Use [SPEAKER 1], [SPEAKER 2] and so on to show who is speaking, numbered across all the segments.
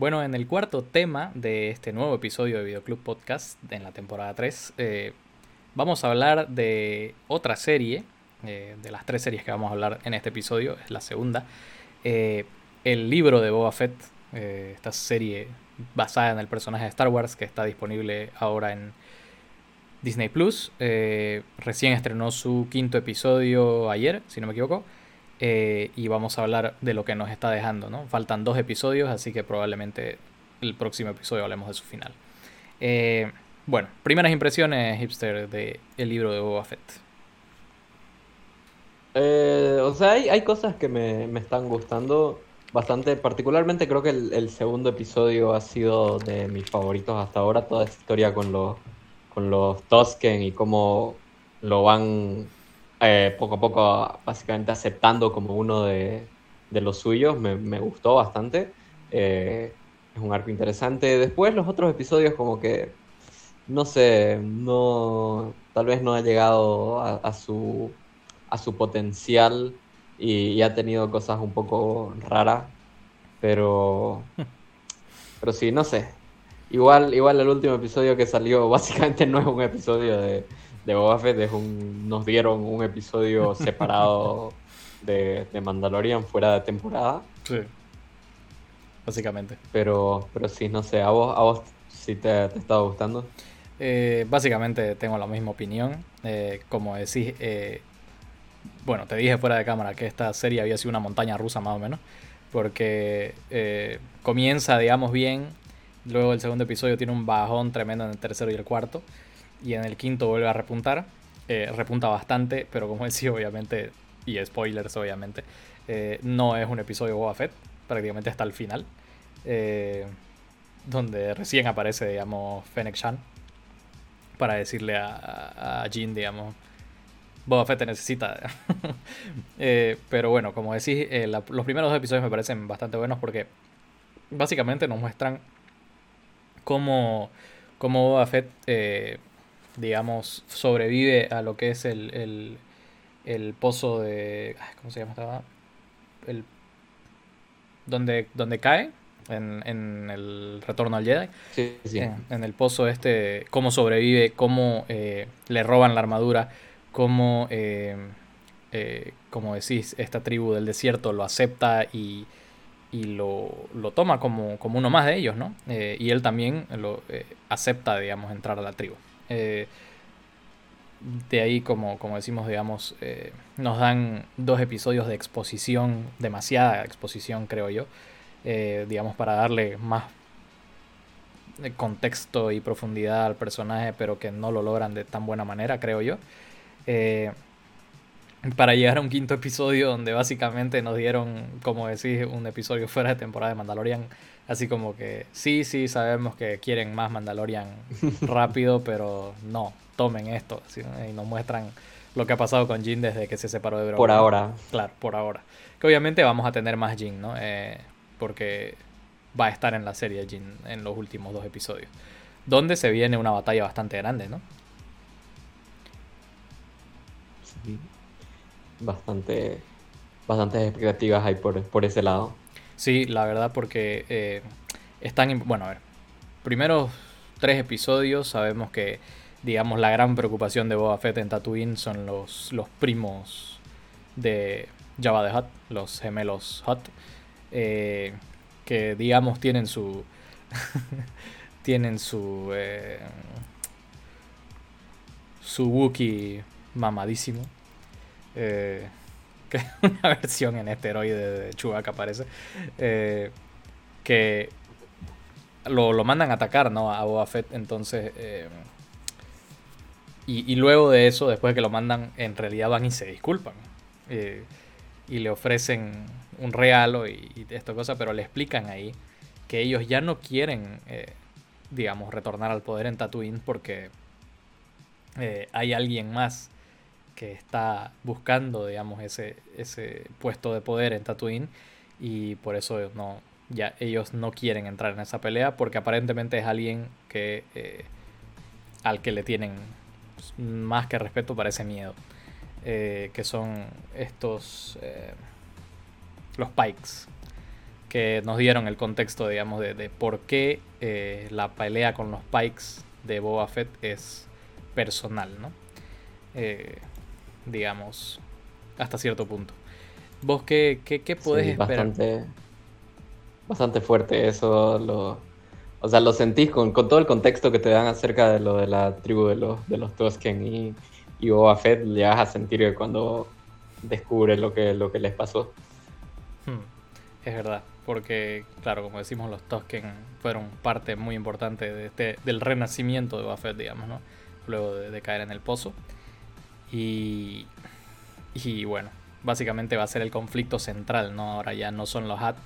[SPEAKER 1] Bueno, en el cuarto tema de este nuevo episodio de Videoclub Podcast, en la temporada 3, eh, vamos a hablar de otra serie, eh, de las tres series que vamos a hablar en este episodio, es la segunda, eh, el libro de Boba Fett, esta serie basada en el personaje de Star Wars que está disponible ahora en Disney Plus. recién estrenó su quinto episodio ayer, si no me equivoco. Eh, y vamos a hablar de lo que nos está dejando, ¿no? Faltan dos episodios, así que probablemente el próximo episodio hablemos de su final. Eh, bueno, primeras impresiones, hipster, de el libro de Boba Fett.
[SPEAKER 2] Eh, o sea, hay, cosas que me, están gustando bastante. Particularmente creo que el, segundo episodio ha sido de mis favoritos hasta ahora. Toda esta historia con los, con los Tosken y cómo lo van eh, poco a poco básicamente aceptando como uno de, los suyos, me, gustó bastante. Eh, es un arco interesante. Después los otros episodios como que, no sé, no, tal vez no ha llegado a, su, a su potencial y, ha tenido cosas un poco raras, pero, pero sí, no sé. Igual, igual el último episodio que salió básicamente no es un episodio de, de Boba Fett es un, nos dieron un episodio separado de, Mandalorian fuera de temporada.
[SPEAKER 1] Sí. Básicamente.
[SPEAKER 2] Pero, pero sí, no sé, a vos, a vos sí te, te estado gustando.
[SPEAKER 1] Eh, básicamente tengo la misma opinión. Eh, como decís, eh, bueno, te dije fuera de cámara que esta serie había sido una montaña rusa más o menos. Porque comienza, digamos, bien. Luego el segundo episodio tiene un bajón tremendo en el tercero y el cuarto y en el quinto vuelve a repuntar. Eh, repunta bastante, pero como decía, obviamente, y spoilers obviamente, eh, no es un episodio Boba Fett, prácticamente hasta el final, eh, donde recién aparece, digamos, Fennec Shan para decirle a, a, Jean, digamos, Boba Fett te necesita. pero bueno, como decís, los primeros dos episodios me parecen bastante buenos porque básicamente nos muestran cómo, cómo Boba Fett digamos, sobrevive a lo que es el, el, pozo de... ¿Cómo se llama? Estaba? El, donde, donde cae en, en, el retorno al Jedi.
[SPEAKER 2] Sí, sí.
[SPEAKER 1] En, el pozo este, cómo sobrevive, cómo eh, le roban la armadura, cómo, eh, eh, como decís, esta tribu del desierto lo acepta y, y lo, lo, toma como, como, uno más de ellos, ¿no? y él también lo acepta, digamos, entrar a la tribu. Eh, de ahí, como, como decimos, digamos, eh, nos dan dos episodios de exposición, demasiada exposición, creo yo, eh, digamos, para darle más contexto y profundidad al personaje, pero que no lo logran de tan buena manera, creo yo. Para llegar a un quinto episodio donde básicamente nos dieron, como decís, un episodio fuera de temporada de Mandalorian Así como que sí, sí, sabemos que quieren más Mandalorian rápido, pero no, tomen esto. Y nos muestran lo que ha pasado con Jin desde que se separó de Grogu.
[SPEAKER 2] Por ahora.
[SPEAKER 1] Claro, por ahora. Que obviamente vamos a tener más Jin, ¿no? Eh, porque va a estar en la serie Jin en los últimos dos episodios. Donde se viene una batalla bastante grande, ¿no?
[SPEAKER 2] Sí. Bastante. Bastantes expectativas hay por, por ese lado.
[SPEAKER 1] Sí, la verdad, porque eh, están. Bueno, a ver. Primeros tres episodios sabemos que, digamos, la gran preocupación de Boba Fett en Tatooine son los, los primos de Java de Hutt, los gemelos Hutt, eh, que, digamos, tienen su. tienen su. Eh, su Wookiee mamadísimo. Eh, que una versión en esteroide de Chewbacca parece, eh, que lo, mandan a atacar, ¿no? A Boba Fett, entonces... Eh, y, luego de eso, después de que lo mandan, en realidad van y se disculpan. Y le ofrecen un regalo y, y esta cosa, pero le explican ahí que ellos ya no quieren, digamos, retornar al poder en Tatooine porque hay alguien más que está buscando, digamos, ese, ese puesto de poder en Tatooine y por eso no, ya ellos no quieren entrar en esa pelea porque aparentemente es alguien que eh, al que le tienen más que respeto parece miedo eh, que son estos eh, los Pikes que nos dieron el contexto, digamos, de, por qué la pelea con los Pikes de Boba Fett es personal, ¿no? Digamos, hasta cierto punto. ¿Vos qué, qué, qué podés esperar?
[SPEAKER 2] Bastante, bastante fuerte eso. Lo, o sea, lo sentís con, con, todo el contexto que te dan acerca de lo de la tribu de los, de los Tusken y, y Boba Fett, llegas a sentir que cuando descubre lo que, lo que les pasó.
[SPEAKER 1] Hmm, es verdad, porque, claro, como decimos, los Tusken fueron parte muy importante de este, del renacimiento de Boba Fett, digamos, ¿no? Luego de, caer en el pozo. Y, y bueno, básicamente va a ser el conflicto central, ¿no? Ahora ya no son los Hat,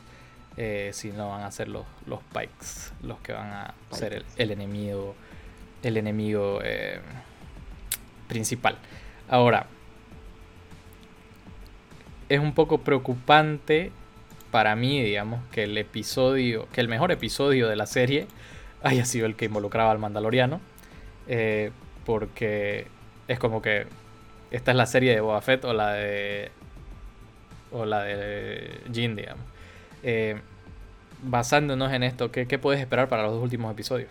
[SPEAKER 1] eh, sino van a ser los, los Pikes los que van a ser el, enemigo, el enemigo eh, principal. Ahora, es un poco preocupante para mí, digamos, que el episodio, que el mejor episodio de la serie haya sido el que involucraba al Mandaloriano, eh, porque es como que esta es la serie de Boba Fett o la de o la de Jin, digamos. Eh, basándonos en esto, ¿qué, ¿qué, puedes esperar para los dos últimos episodios?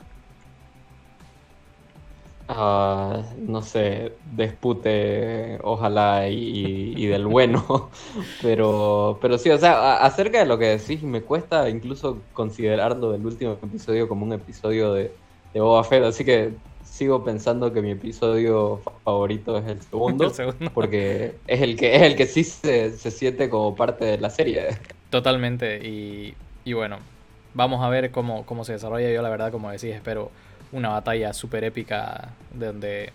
[SPEAKER 2] Uh, no sé, dispute, ojalá, y, del bueno. pero, pero sí, o sea, acerca de lo que decís, me cuesta incluso considerarlo del último episodio como un episodio de, de Boba Fett, así que sigo pensando que mi episodio favorito es el segundo, porque es el que es el que sí se, siente como parte de la serie.
[SPEAKER 1] Totalmente, y, y bueno, vamos a ver cómo, cómo se desarrolla. Yo la verdad, como decís, espero una batalla súper épica donde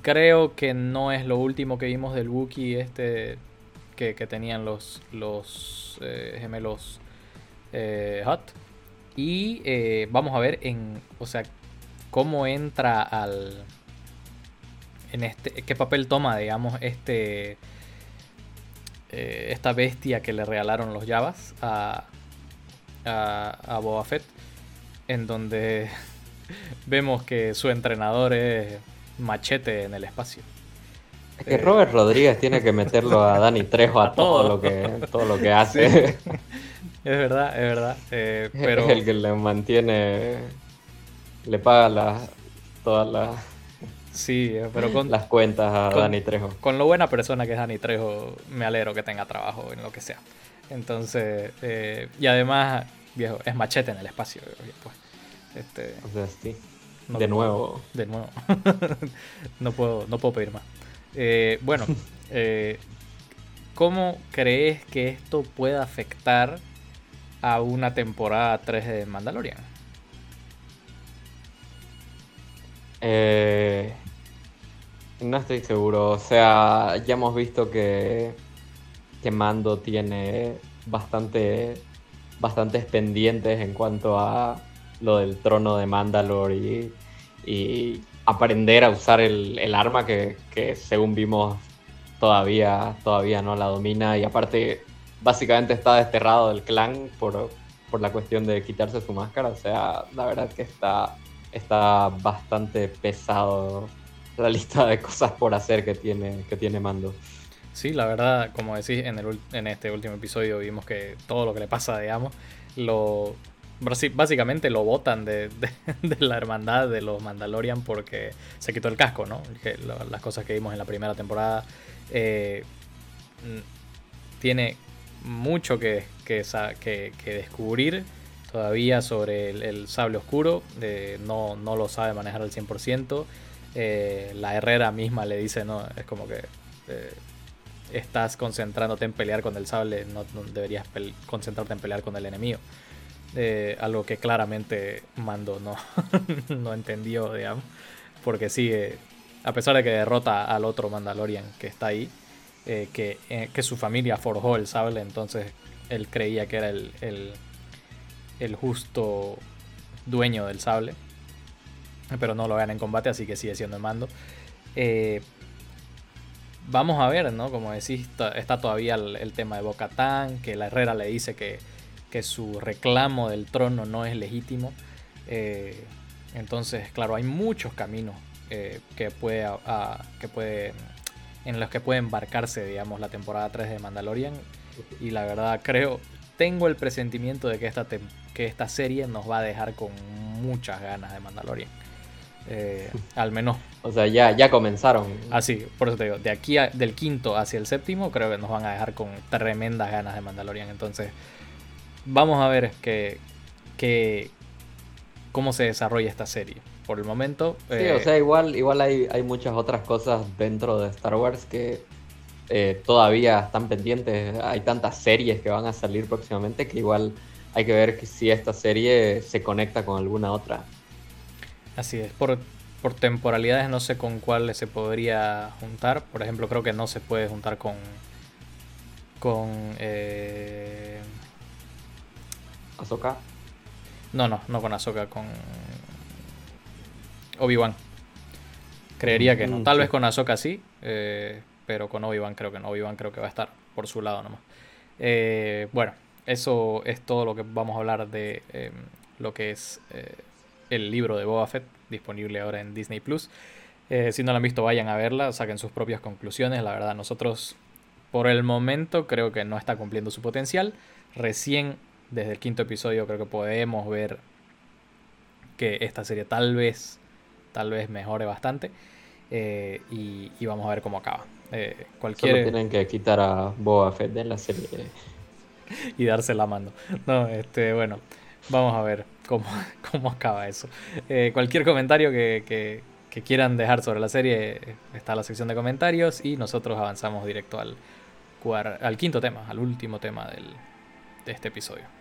[SPEAKER 1] creo que no es lo último que vimos del Wookiee este que, tenían los, los eh, gemelos eh, Hot. Y eh, vamos a ver en, o sea, cómo entra al en este qué papel toma digamos este eh, esta bestia que le regalaron los Javas a, a, a Boba Fett en donde vemos que su entrenador es machete en el espacio.
[SPEAKER 2] Es que Robert Rodríguez tiene que meterlo a Dani Trejo a, todo. lo que todo lo que hace. Es
[SPEAKER 1] verdad es verdad eh, pero
[SPEAKER 2] es el que le mantiene le paga las todas las
[SPEAKER 1] Sí, eh, pero con
[SPEAKER 2] las cuentas a Dani Trejo.
[SPEAKER 1] Con lo buena persona que es Dani Trejo, me alegro que tenga trabajo en lo que sea. Entonces, eh, y además, viejo, es machete en el espacio. Pues,
[SPEAKER 2] este, o sea, sí. de nuevo.
[SPEAKER 1] De nuevo. no, puedo, no puedo pedir más. Eh, bueno, ¿cómo crees que esto pueda afectar a una temporada 3 de Mandalorian?
[SPEAKER 2] Eh, no estoy seguro. O sea, ya hemos visto que, que Mando tiene bastante, bastantes pendientes en cuanto a lo del trono de Mandalore y, y aprender a usar el, el arma que, que, según vimos todavía, todavía no la domina y aparte básicamente está desterrado del clan por, por la cuestión de quitarse su máscara. O sea, la verdad que está está bastante pesado la lista de cosas por hacer que tiene, que tiene Mando.
[SPEAKER 1] Sí, la verdad, como decís, en, el, en este último episodio vimos que todo lo que le pasa, digamos, lo básicamente lo botan de, la hermandad de los Mandalorian porque se quitó el casco, ¿no? las cosas que vimos en la primera temporada. Eh, tiene mucho que, que descubrir todavía sobre el, sable oscuro. Eh, no, no, lo sabe manejar al 100%. Eh, la Herrera misma le dice, no, es como que eh, estás concentrándote en pelear con el sable, no, deberías concentrarte en pelear con el enemigo. algo que claramente Mando no, no entendió, digamos. Porque sí, a pesar de que derrota al otro Mandalorian que está ahí, que, que, su familia forjó el sable, entonces él creía que era el justo dueño del sable. Pero no lo vean en combate, así que sigue siendo el mando. Eh, vamos a ver, ¿no? Como decís, está todavía el, tema de Bocatán, que la Herrera le dice que, su reclamo del trono no es legítimo. Eh, entonces, claro, hay muchos caminos eh, que, puede, que puede, en los que puede embarcarse, digamos, la temporada 3 de Mandalorian. Y la verdad creo tengo el presentimiento de que esta, que esta serie nos va a dejar con muchas ganas de Mandalorian. Eh, al menos.
[SPEAKER 2] O sea, ya, ya comenzaron.
[SPEAKER 1] Así, por eso te digo, de aquí del quinto hacia el séptimo, creo que nos van a dejar con tremendas ganas de Mandalorian. Entonces, vamos a ver que, que cómo se desarrolla esta serie. Por el momento.
[SPEAKER 2] Sí, o eh, sea, igual, igual hay, hay muchas otras cosas dentro de Star Wars que eh, todavía están pendientes. Hay tantas series que van a salir próximamente que igual hay que ver si esta serie se conecta con alguna otra.
[SPEAKER 1] Así es, por, por temporalidades no sé con cuál se podría juntar. Por ejemplo, creo que no se puede juntar con. con. Eh...
[SPEAKER 2] ¿Azoka?
[SPEAKER 1] No, no, no con Azoka, con. Obi-Wan. Creería que no. Mm, Tal vez con Azoka sí, eh, pero con Obi-Wan creo que no. Obi-Wan creo que va a estar por su lado nomás. Eh, bueno, eso es todo lo que vamos a hablar de em, lo que es eh, el libro de Boba Fett, disponible ahora en Disney Plus. Eh, si no lo han visto, vayan a verla, saquen sus propias conclusiones. La verdad, nosotros por el momento creo que no está cumpliendo su potencial. Recién desde el quinto episodio creo que podemos ver que esta serie tal vez, tal vez mejore bastante. Y, vamos a ver cómo acaba. Eh, cualquier...
[SPEAKER 2] Solo tienen que quitar a Boba Fett de la serie.
[SPEAKER 1] y darse la mano. No, este, bueno, vamos a ver cómo, cómo acaba eso. Eh, cualquier comentario que, quieran dejar sobre la serie está en la sección de comentarios y nosotros avanzamos directo al, al quinto tema, al último tema del, de este episodio.